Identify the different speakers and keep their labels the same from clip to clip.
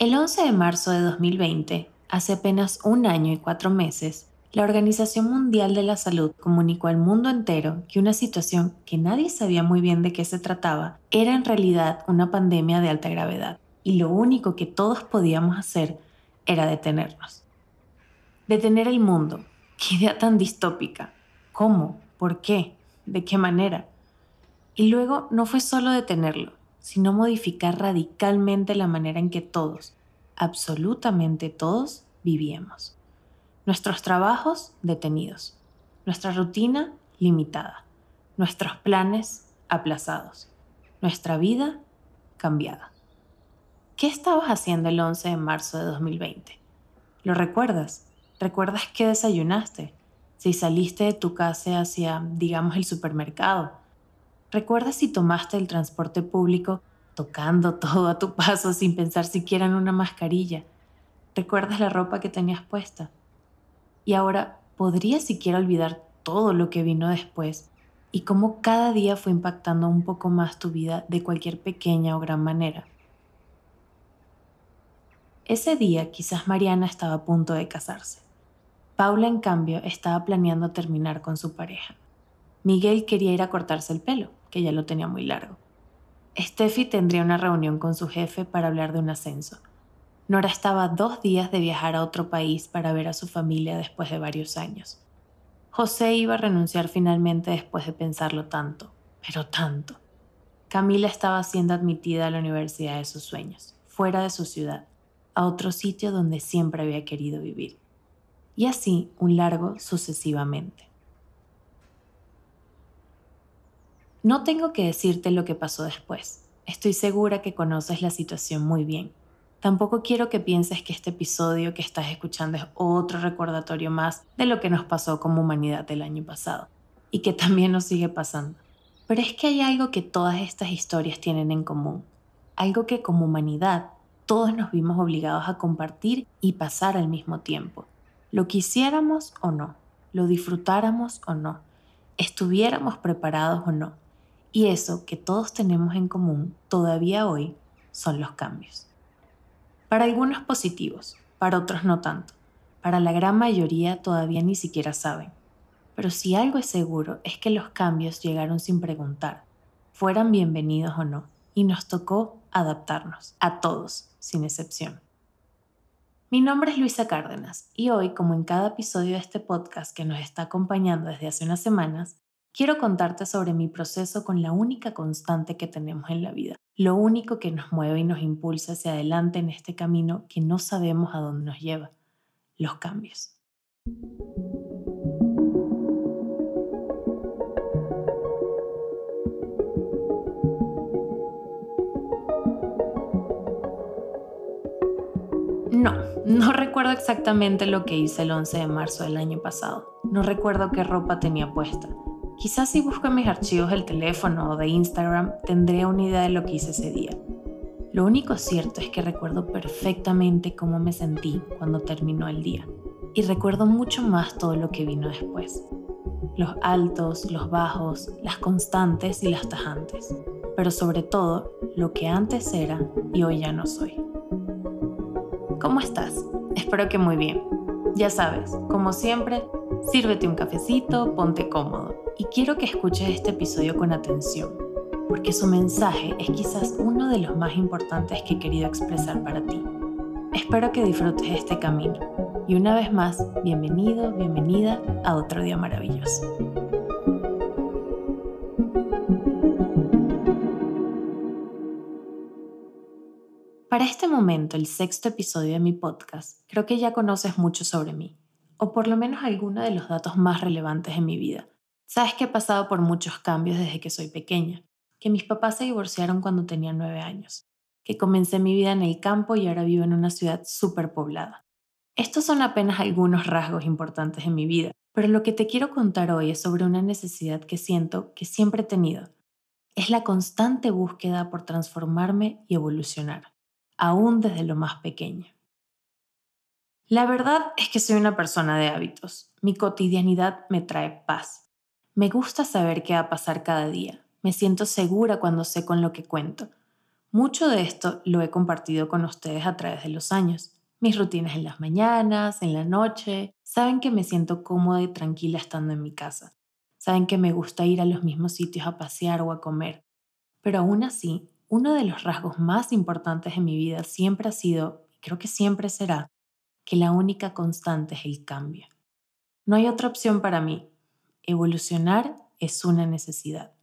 Speaker 1: El 11 de marzo de 2020, hace apenas un año y cuatro meses, la Organización Mundial de la Salud comunicó al mundo entero que una situación que nadie sabía muy bien de qué se trataba era en realidad una pandemia de alta gravedad, y lo único que todos podíamos hacer era detenernos. Detener el mundo. Qué idea tan distópica. ¿Cómo? ¿Por qué? ¿De qué manera? Y luego no fue solo detenerlo, sino modificar radicalmente la manera en que todos, absolutamente todos, vivíamos. Nuestros trabajos detenidos, nuestra rutina limitada, nuestros planes aplazados, nuestra vida cambiada. ¿Qué estabas haciendo el 11 de marzo de 2020? ¿Lo recuerdas? ¿Recuerdas qué desayunaste? Si saliste de tu casa hacia, digamos, el supermercado ¿Recuerdas si tomaste el transporte público tocando todo a tu paso sin pensar siquiera en una mascarilla? ¿Recuerdas la ropa que tenías puesta? Y ahora, ¿podrías siquiera olvidar todo lo que vino después y cómo cada día fue impactando un poco más tu vida de cualquier pequeña o gran manera? Ese día quizás Mariana estaba a punto de casarse. Paula, en cambio, estaba planeando terminar con su pareja. Miguel quería ir a cortarse el pelo que ya lo tenía muy largo. Steffi tendría una reunión con su jefe para hablar de un ascenso. Nora estaba dos días de viajar a otro país para ver a su familia después de varios años. José iba a renunciar finalmente después de pensarlo tanto, pero tanto. Camila estaba siendo admitida a la universidad de sus sueños, fuera de su ciudad, a otro sitio donde siempre había querido vivir. Y así un largo sucesivamente. No tengo que decirte lo que pasó después. Estoy segura que conoces la situación muy bien. Tampoco quiero que pienses que este episodio que estás escuchando es otro recordatorio más de lo que nos pasó como humanidad el año pasado y que también nos sigue pasando. Pero es que hay algo que todas estas historias tienen en común, algo que como humanidad todos nos vimos obligados a compartir y pasar al mismo tiempo, lo quisiéramos o no, lo disfrutáramos o no, estuviéramos preparados o no. Y eso que todos tenemos en común todavía hoy son los cambios. Para algunos positivos, para otros no tanto. Para la gran mayoría todavía ni siquiera saben. Pero si algo es seguro es que los cambios llegaron sin preguntar, fueran bienvenidos o no, y nos tocó adaptarnos, a todos, sin excepción. Mi nombre es Luisa Cárdenas y hoy, como en cada episodio de este podcast que nos está acompañando desde hace unas semanas, Quiero contarte sobre mi proceso con la única constante que tenemos en la vida, lo único que nos mueve y nos impulsa hacia adelante en este camino que no sabemos a dónde nos lleva, los cambios. No, no recuerdo exactamente lo que hice el 11 de marzo del año pasado. No recuerdo qué ropa tenía puesta Quizás si busco en mis archivos del teléfono o de Instagram tendré una idea de lo que hice ese día. Lo único cierto es que recuerdo perfectamente cómo me sentí cuando terminó el día. Y recuerdo mucho más todo lo que vino después. Los altos, los bajos, las constantes y las tajantes. Pero sobre todo, lo que antes era y hoy ya no soy. ¿Cómo estás? Espero que muy bien. Ya sabes, como siempre, sírvete un cafecito, ponte cómodo y quiero que escuches este episodio con atención, porque su mensaje es quizás uno de los más importantes que he querido expresar para ti. Espero que disfrutes este camino y una vez más, bienvenido, bienvenida a otro día maravilloso. Para este momento, el sexto episodio de mi podcast, creo que ya conoces mucho sobre mí, o por lo menos algunos de los datos más relevantes en mi vida, Sabes que he pasado por muchos cambios desde que soy pequeña, que mis papás se divorciaron cuando tenía nueve años, que comencé mi vida en el campo y ahora vivo en una ciudad súper poblada. Estos son apenas algunos rasgos importantes en mi vida, pero lo que te quiero contar hoy es sobre una necesidad que siento que siempre he tenido. Es la constante búsqueda por transformarme y evolucionar, aún desde lo más pequeño. La verdad es que soy una persona de hábitos. Mi cotidianidad me trae paz. Me gusta saber qué va a pasar cada día. Me siento segura cuando sé con lo que cuento. Mucho de esto lo he compartido con ustedes a través de los años. Mis rutinas en las mañanas, en la noche. Saben que me siento cómoda y tranquila estando en mi casa. Saben que me gusta ir a los mismos sitios a pasear o a comer. Pero aún así, uno de los rasgos más importantes en mi vida siempre ha sido, y creo que siempre será, que la única constante es el cambio. No hay otra opción para mí. Evolucionar es una necesidad.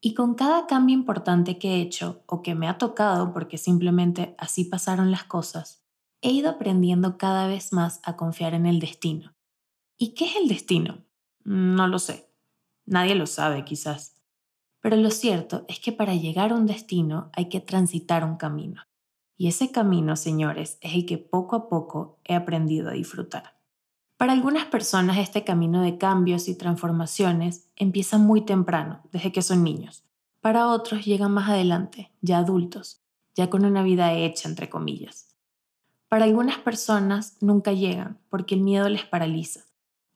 Speaker 1: Y con cada cambio importante que he hecho o que me ha tocado porque simplemente así pasaron las cosas, he ido aprendiendo cada vez más a confiar en el destino. ¿Y qué es el destino? No lo sé. Nadie lo sabe quizás. Pero lo cierto es que para llegar a un destino hay que transitar un camino. Y ese camino, señores, es el que poco a poco he aprendido a disfrutar. Para algunas personas este camino de cambios y transformaciones empieza muy temprano, desde que son niños. Para otros llegan más adelante, ya adultos, ya con una vida hecha, entre comillas. Para algunas personas nunca llegan porque el miedo les paraliza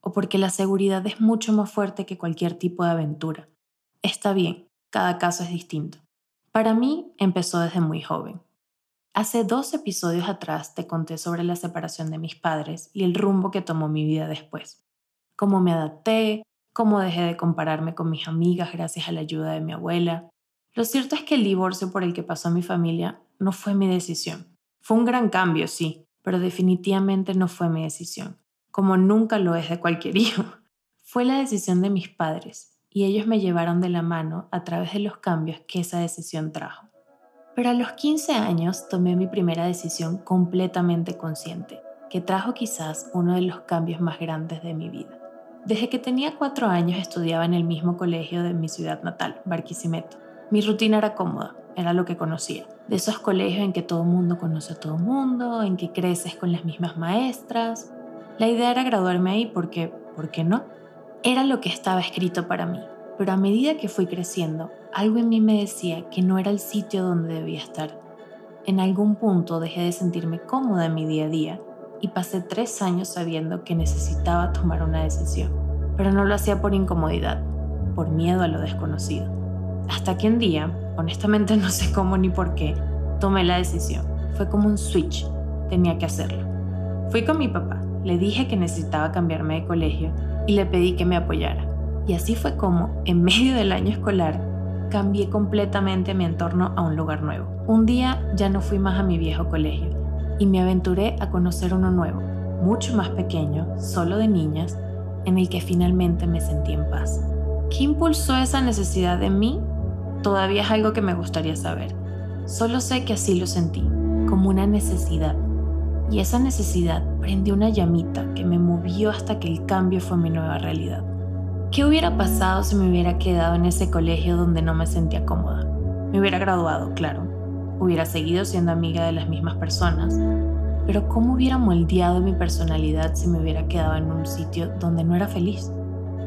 Speaker 1: o porque la seguridad es mucho más fuerte que cualquier tipo de aventura. Está bien, cada caso es distinto. Para mí empezó desde muy joven. Hace dos episodios atrás te conté sobre la separación de mis padres y el rumbo que tomó mi vida después. Cómo me adapté, cómo dejé de compararme con mis amigas gracias a la ayuda de mi abuela. Lo cierto es que el divorcio por el que pasó mi familia no fue mi decisión. Fue un gran cambio, sí, pero definitivamente no fue mi decisión, como nunca lo es de cualquier hijo. Fue la decisión de mis padres, y ellos me llevaron de la mano a través de los cambios que esa decisión trajo. Pero a los 15 años tomé mi primera decisión completamente consciente, que trajo quizás uno de los cambios más grandes de mi vida. Desde que tenía cuatro años estudiaba en el mismo colegio de mi ciudad natal, Barquisimeto. Mi rutina era cómoda, era lo que conocía. De esos colegios en que todo mundo conoce a todo mundo, en que creces con las mismas maestras. La idea era graduarme ahí porque, ¿por qué no? Era lo que estaba escrito para mí. Pero a medida que fui creciendo, algo en mí me decía que no era el sitio donde debía estar. En algún punto dejé de sentirme cómoda en mi día a día y pasé tres años sabiendo que necesitaba tomar una decisión, pero no lo hacía por incomodidad, por miedo a lo desconocido. Hasta que un día, honestamente no sé cómo ni por qué, tomé la decisión. Fue como un switch, tenía que hacerlo. Fui con mi papá, le dije que necesitaba cambiarme de colegio y le pedí que me apoyara. Y así fue como, en medio del año escolar, cambié completamente mi entorno a un lugar nuevo. Un día ya no fui más a mi viejo colegio y me aventuré a conocer uno nuevo, mucho más pequeño, solo de niñas, en el que finalmente me sentí en paz. ¿Qué impulsó esa necesidad en mí? Todavía es algo que me gustaría saber. Solo sé que así lo sentí, como una necesidad. Y esa necesidad prendió una llamita que me movió hasta que el cambio fue mi nueva realidad. ¿Qué hubiera pasado si me hubiera quedado en ese colegio donde no me sentía cómoda? Me hubiera graduado, claro. Hubiera seguido siendo amiga de las mismas personas. Pero ¿cómo hubiera moldeado mi personalidad si me hubiera quedado en un sitio donde no era feliz?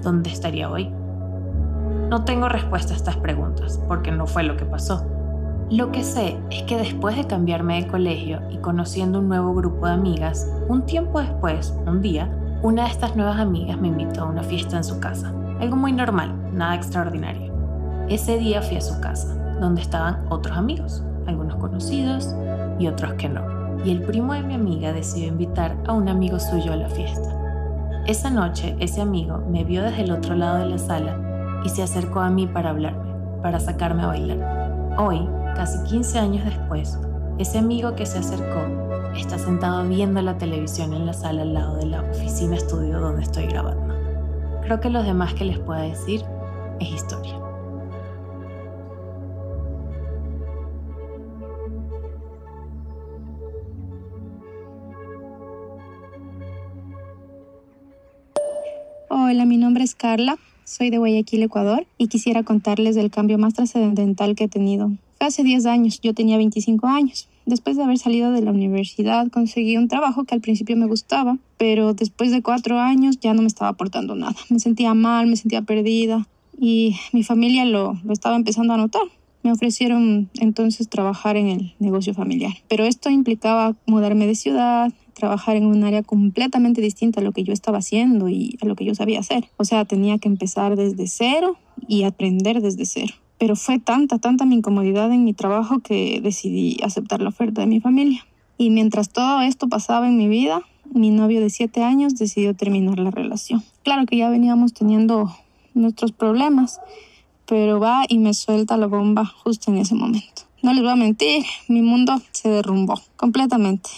Speaker 1: ¿Dónde estaría hoy? No tengo respuesta a estas preguntas, porque no fue lo que pasó. Lo que sé es que después de cambiarme de colegio y conociendo un nuevo grupo de amigas, un tiempo después, un día, una de estas nuevas amigas me invitó a una fiesta en su casa. Algo muy normal, nada extraordinario. Ese día fui a su casa, donde estaban otros amigos, algunos conocidos y otros que no. Y el primo de mi amiga decidió invitar a un amigo suyo a la fiesta. Esa noche, ese amigo me vio desde el otro lado de la sala y se acercó a mí para hablarme, para sacarme a bailar. Hoy, casi 15 años después, ese amigo que se acercó está sentado viendo la televisión en la sala al lado de la oficina estudio donde estoy grabando. Creo que lo demás que les pueda decir es historia.
Speaker 2: Hola, mi nombre es Carla, soy de Guayaquil, Ecuador, y quisiera contarles del cambio más trascendental que he tenido. Hace 10 años, yo tenía 25 años. Después de haber salido de la universidad, conseguí un trabajo que al principio me gustaba, pero después de cuatro años ya no me estaba aportando nada. Me sentía mal, me sentía perdida y mi familia lo, lo estaba empezando a notar. Me ofrecieron entonces trabajar en el negocio familiar, pero esto implicaba mudarme de ciudad, trabajar en un área completamente distinta a lo que yo estaba haciendo y a lo que yo sabía hacer. O sea, tenía que empezar desde cero y aprender desde cero. Pero fue tanta, tanta mi incomodidad en mi trabajo que decidí aceptar la oferta de mi familia. Y mientras todo esto pasaba en mi vida, mi novio de siete años decidió terminar la relación. Claro que ya veníamos teniendo nuestros problemas, pero va y me suelta la bomba justo en ese momento. No les voy a mentir, mi mundo se derrumbó completamente.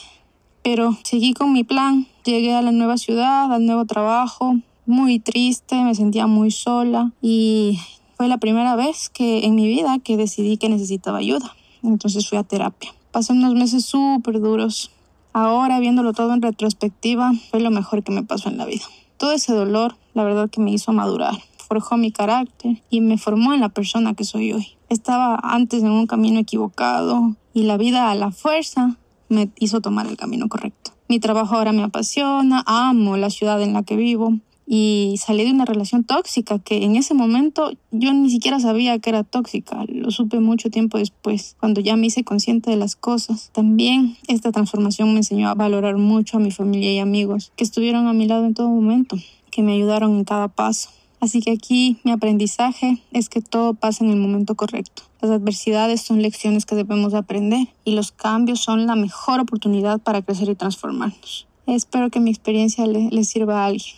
Speaker 2: Pero seguí con mi plan, llegué a la nueva ciudad, al nuevo trabajo, muy triste, me sentía muy sola y fue la primera vez que en mi vida que decidí que necesitaba ayuda. Entonces fui a terapia. Pasé unos meses súper duros. Ahora, viéndolo todo en retrospectiva, fue lo mejor que me pasó en la vida. Todo ese dolor, la verdad que me hizo madurar, forjó mi carácter y me formó en la persona que soy hoy. Estaba antes en un camino equivocado y la vida a la fuerza me hizo tomar el camino correcto. Mi trabajo ahora me apasiona, amo la ciudad en la que vivo y salí de una relación tóxica que en ese momento yo ni siquiera sabía que era tóxica, lo supe mucho tiempo después, cuando ya me hice consciente de las cosas. También esta transformación me enseñó a valorar mucho a mi familia y amigos que estuvieron a mi lado en todo momento, que me ayudaron en cada paso. Así que aquí mi aprendizaje es que todo pasa en el momento correcto. Las adversidades son lecciones que debemos aprender y los cambios son la mejor oportunidad para crecer y transformarnos. Espero que mi experiencia le, sirva a alguien.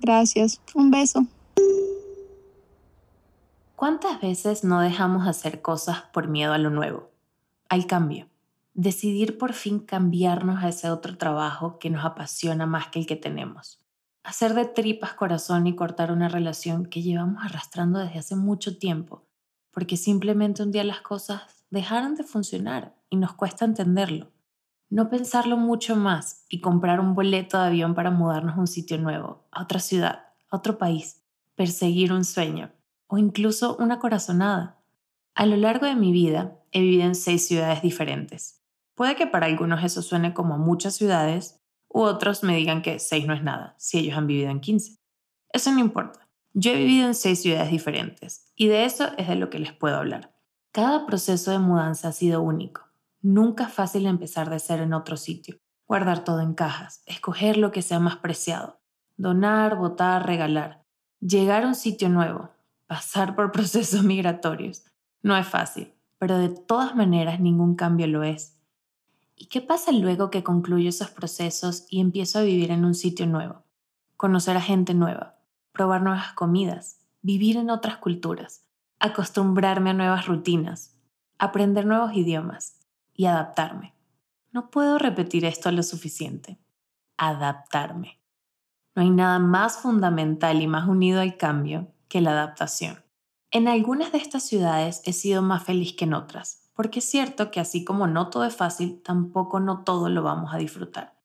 Speaker 2: Gracias. Un beso.
Speaker 1: ¿Cuántas veces no dejamos hacer cosas por miedo a lo nuevo, al cambio? Decidir por fin cambiarnos a ese otro trabajo que nos apasiona más que el que tenemos. Hacer de tripas corazón y cortar una relación que llevamos arrastrando desde hace mucho tiempo, porque simplemente un día las cosas dejaron de funcionar y nos cuesta entenderlo. No pensarlo mucho más y comprar un boleto de avión para mudarnos a un sitio nuevo, a otra ciudad, a otro país, perseguir un sueño o incluso una corazonada. A lo largo de mi vida he vivido en seis ciudades diferentes. Puede que para algunos eso suene como muchas ciudades, u otros me digan que seis no es nada, si ellos han vivido en 15. Eso no importa. Yo he vivido en seis ciudades diferentes, y de eso es de lo que les puedo hablar. Cada proceso de mudanza ha sido único Nunca es fácil empezar de cero en otro sitio, guardar todo en cajas, escoger lo que sea más preciado, donar, votar, regalar, llegar a un sitio nuevo, pasar por procesos migratorios. No es fácil, pero de todas maneras ningún cambio lo es. ¿Y qué pasa luego que concluyo esos procesos y empiezo a vivir en un sitio nuevo? Conocer a gente nueva, probar nuevas comidas, vivir en otras culturas, acostumbrarme a nuevas rutinas, aprender nuevos idiomas, y adaptarme. No puedo repetir esto lo suficiente. Adaptarme. No hay nada más fundamental y más unido al cambio que la adaptación. En algunas de estas ciudades he sido más feliz que en otras, porque es cierto que así como no todo es fácil, tampoco no todo lo vamos a disfrutar.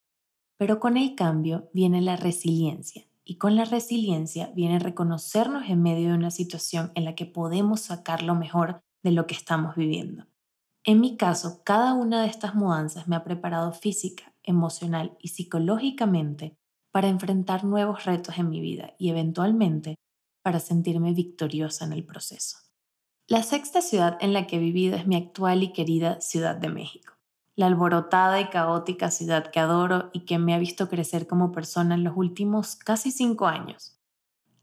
Speaker 1: Pero con el cambio viene la resiliencia, y con la resiliencia viene reconocernos en medio de una situación en la que podemos sacar lo mejor de lo que estamos viviendo. En mi caso, cada una de estas mudanzas me ha preparado física, emocional y psicológicamente para enfrentar nuevos retos en mi vida y eventualmente para sentirme victoriosa en el proceso. La sexta ciudad en la que he vivido es mi actual y querida Ciudad de México, la alborotada y caótica ciudad que adoro y que me ha visto crecer como persona en los últimos casi cinco años.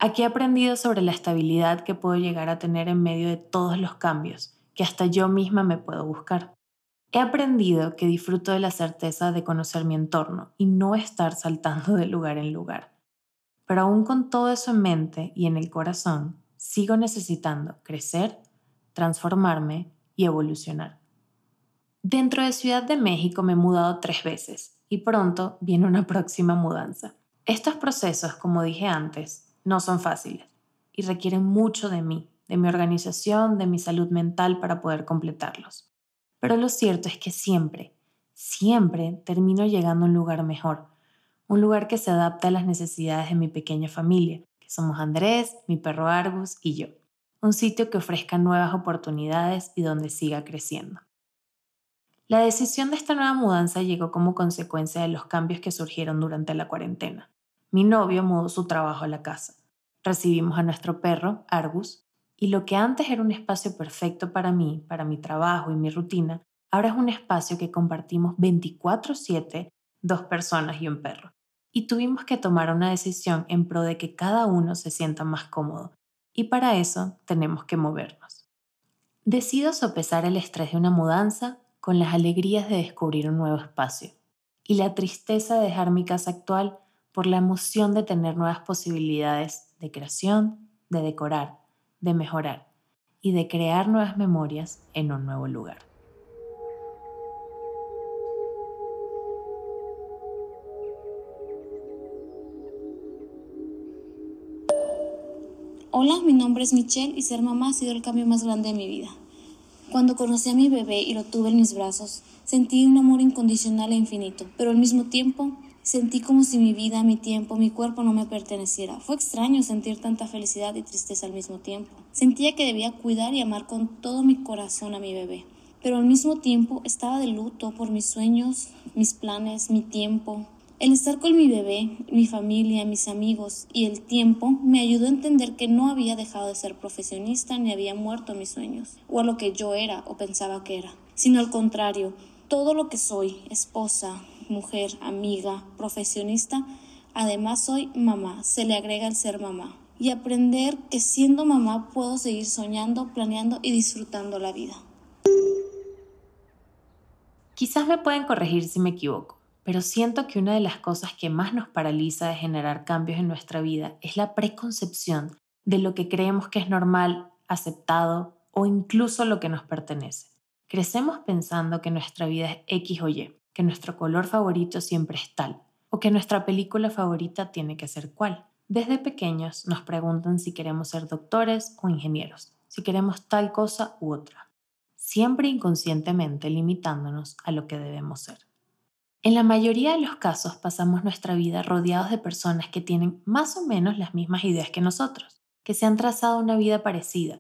Speaker 1: Aquí he aprendido sobre la estabilidad que puedo llegar a tener en medio de todos los cambios que hasta yo misma me puedo buscar. He aprendido que disfruto de la certeza de conocer mi entorno y no estar saltando de lugar en lugar. Pero aún con todo eso en mente y en el corazón, sigo necesitando crecer, transformarme y evolucionar. Dentro de Ciudad de México me he mudado tres veces y pronto viene una próxima mudanza. Estos procesos, como dije antes, no son fáciles y requieren mucho de mí, de mi organización, de mi salud mental para poder completarlos. Pero lo cierto es que siempre, siempre termino llegando a un lugar mejor, un lugar que se adapta a las necesidades de mi pequeña familia, que somos Andrés, mi perro Argus y yo. Un sitio que ofrezca nuevas oportunidades y donde siga creciendo. La decisión de esta nueva mudanza llegó como consecuencia de los cambios que surgieron durante la cuarentena. Mi novio mudó su trabajo a la casa. Recibimos a nuestro perro, Argus, y lo que antes era un espacio perfecto para mí, para mi trabajo y mi rutina, ahora es un espacio que compartimos 24/7 dos personas y un perro. Y tuvimos que tomar una decisión en pro de que cada uno se sienta más cómodo. Y para eso tenemos que movernos. Decido sopesar el estrés de una mudanza con las alegrías de descubrir un nuevo espacio y la tristeza de dejar mi casa actual por la emoción de tener nuevas posibilidades de creación, de decorar, de mejorar y de crear nuevas memorias en un nuevo lugar.
Speaker 3: Hola, mi nombre es Michelle y ser mamá ha sido el cambio más grande de mi vida. Cuando conocí a mi bebé y lo tuve en mis brazos, sentí un amor incondicional e infinito, pero al mismo tiempo sentí como si mi vida, mi tiempo, mi cuerpo no me perteneciera. Fue extraño sentir tanta felicidad y tristeza al mismo tiempo. Sentía que debía cuidar y amar con todo mi corazón a mi bebé, pero al mismo tiempo estaba de luto por mis sueños, mis planes, mi tiempo, el estar con mi bebé, mi familia, mis amigos y el tiempo me ayudó a entender que no había dejado de ser profesionista ni había muerto mis sueños, o a lo que yo era o pensaba que era, sino al contrario, todo lo que soy, esposa, mujer, amiga, profesionista, además soy mamá, se le agrega el ser mamá. Y aprender que siendo mamá puedo seguir soñando, planeando y disfrutando la vida.
Speaker 1: Quizás me pueden corregir si me equivoco pero siento que una de las cosas que más nos paraliza de generar cambios en nuestra vida es la preconcepción de lo que creemos que es normal, aceptado o incluso lo que nos pertenece. Crecemos pensando que nuestra vida es X o Y, que nuestro color favorito siempre es tal, o que nuestra película favorita tiene que ser cual. Desde pequeños nos preguntan si queremos ser doctores o ingenieros, si queremos tal cosa u otra, siempre inconscientemente limitándonos a lo que debemos ser. En la mayoría de los casos pasamos nuestra vida rodeados de personas que tienen más o menos las mismas ideas que nosotros, que se han trazado una vida parecida,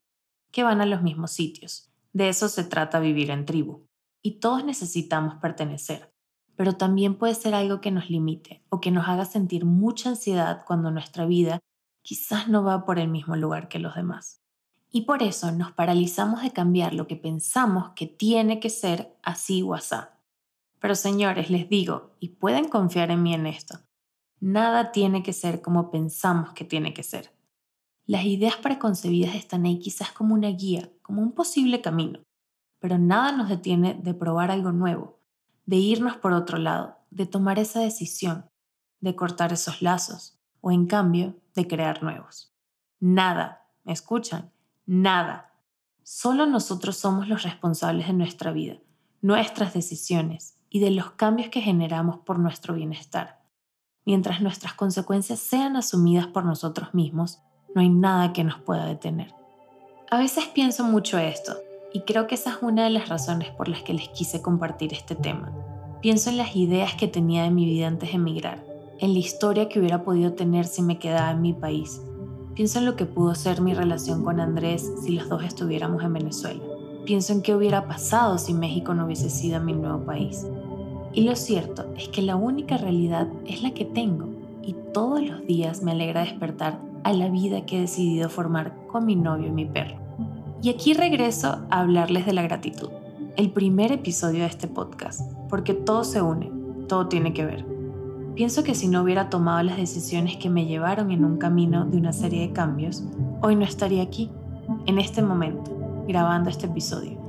Speaker 1: que van a los mismos sitios. De eso se trata vivir en tribu. Y todos necesitamos pertenecer, pero también puede ser algo que nos limite o que nos haga sentir mucha ansiedad cuando nuestra vida quizás no va por el mismo lugar que los demás. Y por eso nos paralizamos de cambiar lo que pensamos que tiene que ser así o asá pero señores, les digo, y pueden confiar en mí en esto, nada tiene que ser como pensamos que tiene que ser. Las ideas preconcebidas están ahí quizás como una guía, como un posible camino, pero nada nos detiene de probar algo nuevo, de irnos por otro lado, de tomar esa decisión, de cortar esos lazos, o en cambio, de crear nuevos. Nada, ¿me escuchan? Nada. Solo nosotros somos los responsables de nuestra vida, nuestras decisiones, y de los cambios que generamos por nuestro bienestar. Mientras nuestras consecuencias sean asumidas por nosotros mismos, no hay nada que nos pueda detener. A veces pienso mucho esto, y creo que esa es una de las razones por las que les quise compartir este tema. Pienso en las ideas que tenía de mi vida antes de emigrar, en la historia que hubiera podido tener si me quedaba en mi país. Pienso en lo que pudo ser mi relación con Andrés si los dos estuviéramos en Venezuela. Pienso en qué hubiera pasado si México no hubiese sido mi nuevo país. Y lo cierto es que la única realidad es la que tengo y todos los días me alegra despertar a la vida que he decidido formar con mi novio y mi perro. Y aquí regreso a hablarles de la gratitud, el primer episodio de este podcast, porque todo se une, todo tiene que ver. Pienso que si no hubiera tomado las decisiones que me llevaron en un camino de una serie de cambios, hoy no estaría aquí, en este momento, grabando este episodio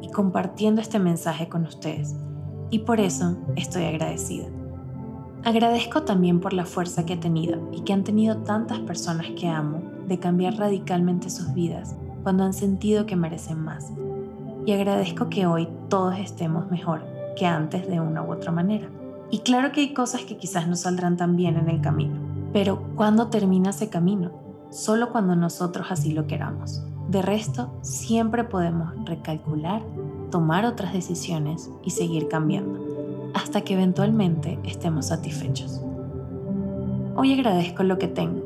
Speaker 1: y compartiendo este mensaje con ustedes. Y por eso estoy agradecida. Agradezco también por la fuerza que he tenido y que han tenido tantas personas que amo de cambiar radicalmente sus vidas cuando han sentido que merecen más. Y agradezco que hoy todos estemos mejor que antes de una u otra manera. Y claro que hay cosas que quizás no saldrán tan bien en el camino, pero ¿cuándo termina ese camino? Solo cuando nosotros así lo queramos. De resto, siempre podemos recalcular, tomar otras decisiones y seguir cambiando, hasta que eventualmente estemos satisfechos. Hoy agradezco lo que tengo,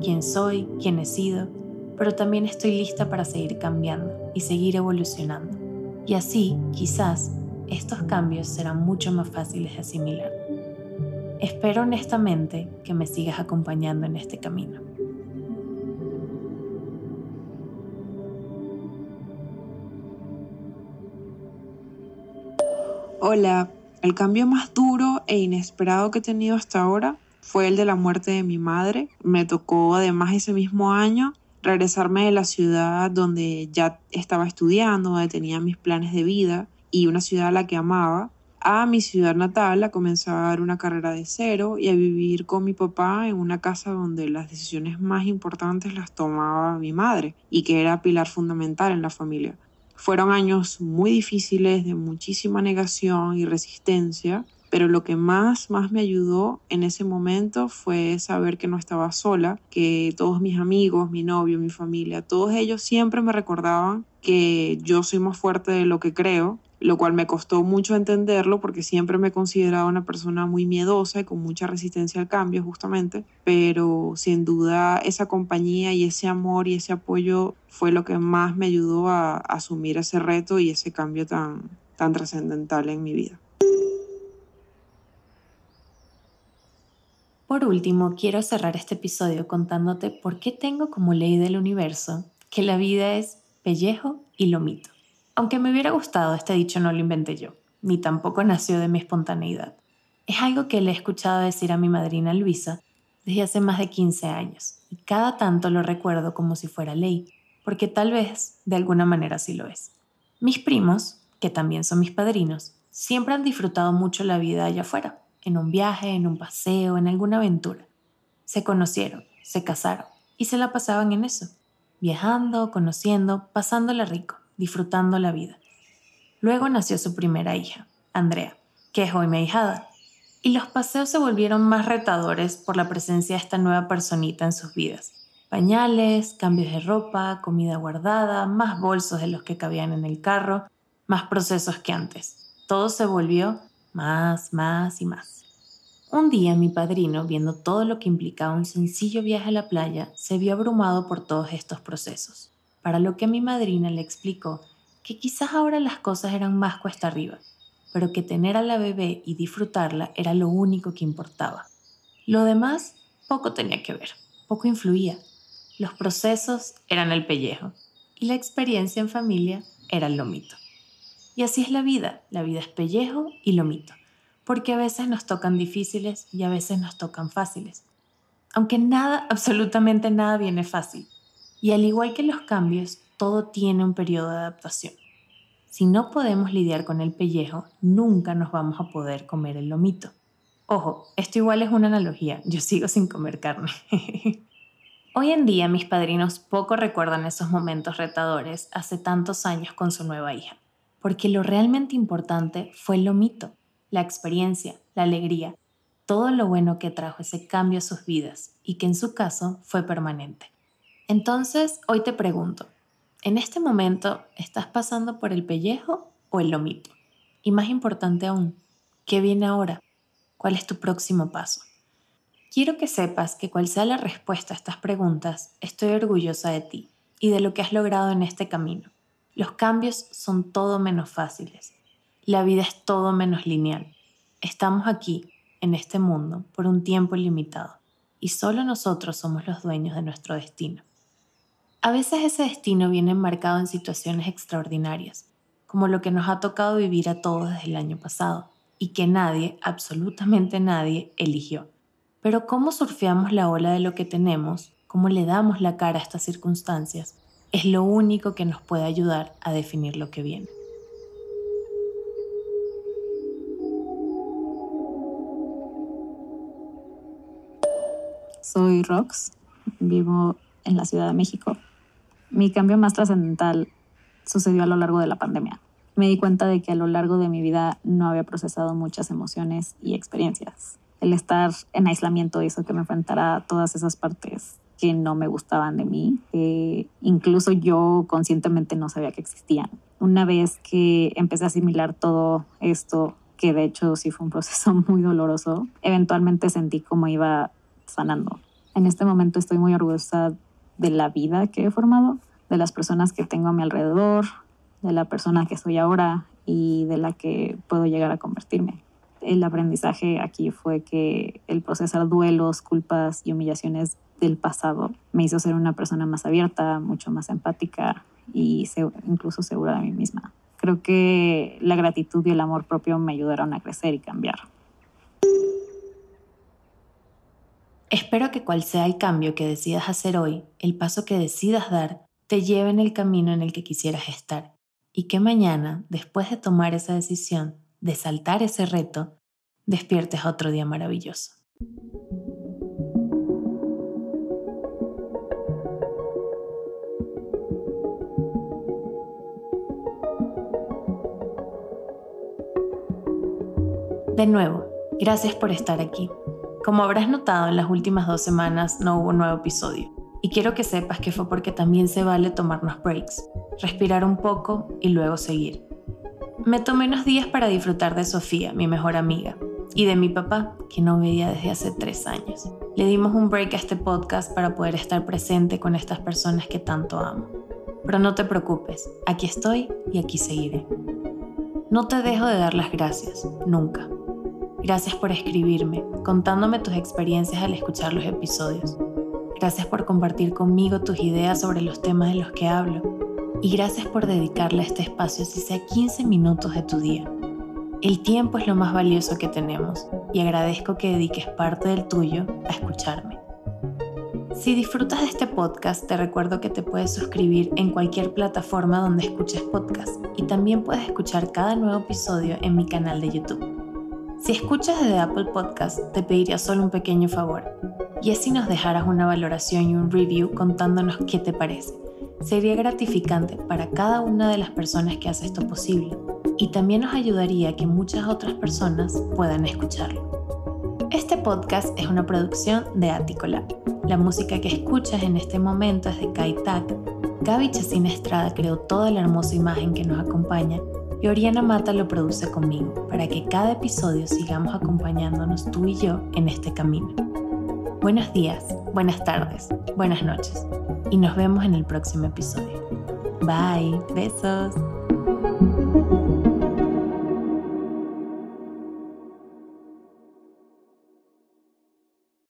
Speaker 1: quién soy, quién he sido, pero también estoy lista para seguir cambiando y seguir evolucionando. Y así, quizás, estos cambios serán mucho más fáciles de asimilar. Espero honestamente que me sigas acompañando en este camino.
Speaker 4: Hola, el cambio más duro e inesperado que he tenido hasta ahora fue el de la muerte de mi madre. Me tocó además ese mismo año regresarme de la ciudad donde ya estaba estudiando, donde tenía mis planes de vida y una ciudad a la que amaba, a mi ciudad natal a comenzar una carrera de cero y a vivir con mi papá en una casa donde las decisiones más importantes las tomaba mi madre y que era pilar fundamental en la familia. Fueron años muy difíciles de muchísima negación y resistencia, pero lo que más, más me ayudó en ese momento fue saber que no estaba sola, que todos mis amigos, mi novio, mi familia, todos ellos siempre me recordaban que yo soy más fuerte de lo que creo, lo cual me costó mucho entenderlo porque siempre me he considerado una persona muy miedosa y con mucha resistencia al cambio justamente, pero sin duda esa compañía y ese amor y ese apoyo fue lo que más me ayudó a asumir ese reto y ese cambio tan, tan trascendental en mi vida.
Speaker 1: Por último, quiero cerrar este episodio contándote por qué tengo como ley del universo que la vida es pellejo y lomito. Aunque me hubiera gustado, este dicho no lo inventé yo, ni tampoco nació de mi espontaneidad. Es algo que le he escuchado decir a mi madrina Luisa desde hace más de 15 años, y cada tanto lo recuerdo como si fuera ley, porque tal vez de alguna manera sí lo es. Mis primos, que también son mis padrinos, siempre han disfrutado mucho la vida allá afuera, en un viaje, en un paseo, en alguna aventura. Se conocieron, se casaron y se la pasaban en eso, viajando, conociendo, pasándola rico, disfrutando la vida. Luego nació su primera hija, Andrea, que es hoy mi hijada, y los paseos se volvieron más retadores por la presencia de esta nueva personita en sus vidas. Pañales, cambios de ropa, comida guardada, más bolsos de los que cabían en el carro, más procesos que antes. Todo se volvió más, más y más. Un día mi padrino, viendo todo lo que implicaba un sencillo viaje a la playa, se vio abrumado por todos estos procesos, para lo que mi madrina le explicó que quizás ahora las cosas eran más cuesta arriba, pero que tener a la bebé y disfrutarla era lo único que importaba. Lo demás poco tenía que ver, poco influía. Los procesos eran el pellejo y la experiencia en familia era el lomito. Y así es la vida, la vida es pellejo y lomito, porque a veces nos tocan difíciles y a veces nos tocan fáciles. Aunque nada, absolutamente nada viene fácil. Y al igual que los cambios, todo tiene un periodo de adaptación. Si no podemos lidiar con el pellejo, nunca nos vamos a poder comer el lomito. Ojo, esto igual es una analogía, yo sigo sin comer carne. Hoy en día mis padrinos poco recuerdan esos momentos retadores hace tantos años con su nueva hija porque lo realmente importante fue el lomito, la experiencia, la alegría, todo lo bueno que trajo ese cambio a sus vidas y que en su caso fue permanente. Entonces, hoy te pregunto, ¿en este momento estás pasando por el pellejo o el lomito? Y más importante aún, ¿qué viene ahora? ¿Cuál es tu próximo paso? Quiero que sepas que cual sea la respuesta a estas preguntas, estoy orgullosa de ti y de lo que has logrado en este camino. Los cambios son todo menos fáciles. La vida es todo menos lineal. Estamos aquí, en este mundo, por un tiempo limitado, y solo nosotros somos los dueños de nuestro destino. A veces ese destino viene enmarcado en situaciones extraordinarias, como lo que nos ha tocado vivir a todos desde el año pasado, y que nadie, absolutamente nadie, eligió. Pero ¿cómo surfeamos la ola de lo que tenemos? ¿Cómo le damos la cara a estas circunstancias? es lo único que nos puede ayudar a definir lo que viene.
Speaker 5: Soy Rox, vivo en la Ciudad de México. Mi cambio más trascendental sucedió a lo largo de la pandemia. Me di cuenta de que a lo largo de mi vida no había procesado muchas emociones y experiencias. El estar en aislamiento hizo que me enfrentara a todas esas partes que no me gustaban de mí, que incluso yo conscientemente no sabía que existían. Una vez que empecé a asimilar todo esto, que de hecho sí fue un proceso muy doloroso, eventualmente sentí como iba sanando. En este momento estoy muy orgullosa de la vida que he formado, de las personas que tengo a mi alrededor, de la persona que soy ahora y de la que puedo llegar a convertirme. El aprendizaje aquí fue que el procesar duelos, culpas y humillaciones del pasado me hizo ser una persona más abierta, mucho más empática y incluso segura de mí misma. Creo que la gratitud y el amor propio me ayudaron a crecer y cambiar.
Speaker 1: Espero que cual sea el cambio que decidas hacer hoy, el paso que decidas dar, te lleve en el camino en el que quisieras estar y que mañana, después de tomar esa decisión, de saltar ese reto, despiertes otro día maravilloso. De nuevo, gracias por estar aquí. Como habrás notado, en las últimas dos semanas no hubo nuevo episodio. Y quiero que sepas que fue porque también se vale tomarnos breaks, respirar un poco y luego seguir. Me tomé unos días para disfrutar de Sofía, mi mejor amiga, y de mi papá, que no veía desde hace tres años. Le dimos un break a este podcast para poder estar presente con estas personas que tanto amo. Pero no te preocupes, aquí estoy y aquí seguiré. No te dejo de dar las gracias, nunca. Gracias por escribirme, contándome tus experiencias al escuchar los episodios. Gracias por compartir conmigo tus ideas sobre los temas de los que hablo. Y gracias por dedicarle a este espacio si sea 15 minutos de tu día. El tiempo es lo más valioso que tenemos y agradezco que dediques parte del tuyo a escucharme. Si disfrutas de este podcast, te recuerdo que te puedes suscribir en cualquier plataforma donde escuches podcast y también puedes escuchar cada nuevo episodio en mi canal de YouTube. Si escuchas desde Apple Podcast, te pediría solo un pequeño favor, y es si nos dejaras una valoración y un review contándonos qué te parece. Sería gratificante para cada una de las personas que hace esto posible, y también nos ayudaría a que muchas otras personas puedan escucharlo. Este podcast es una producción de Aticola. La música que escuchas en este momento es de Kai Tak. Gaby Chacina Estrada creó toda la hermosa imagen que nos acompaña y Oriana Mata lo produce conmigo para que cada episodio sigamos acompañándonos tú y yo en este camino. Buenos días, buenas tardes, buenas noches y nos vemos en el próximo episodio. Bye, besos.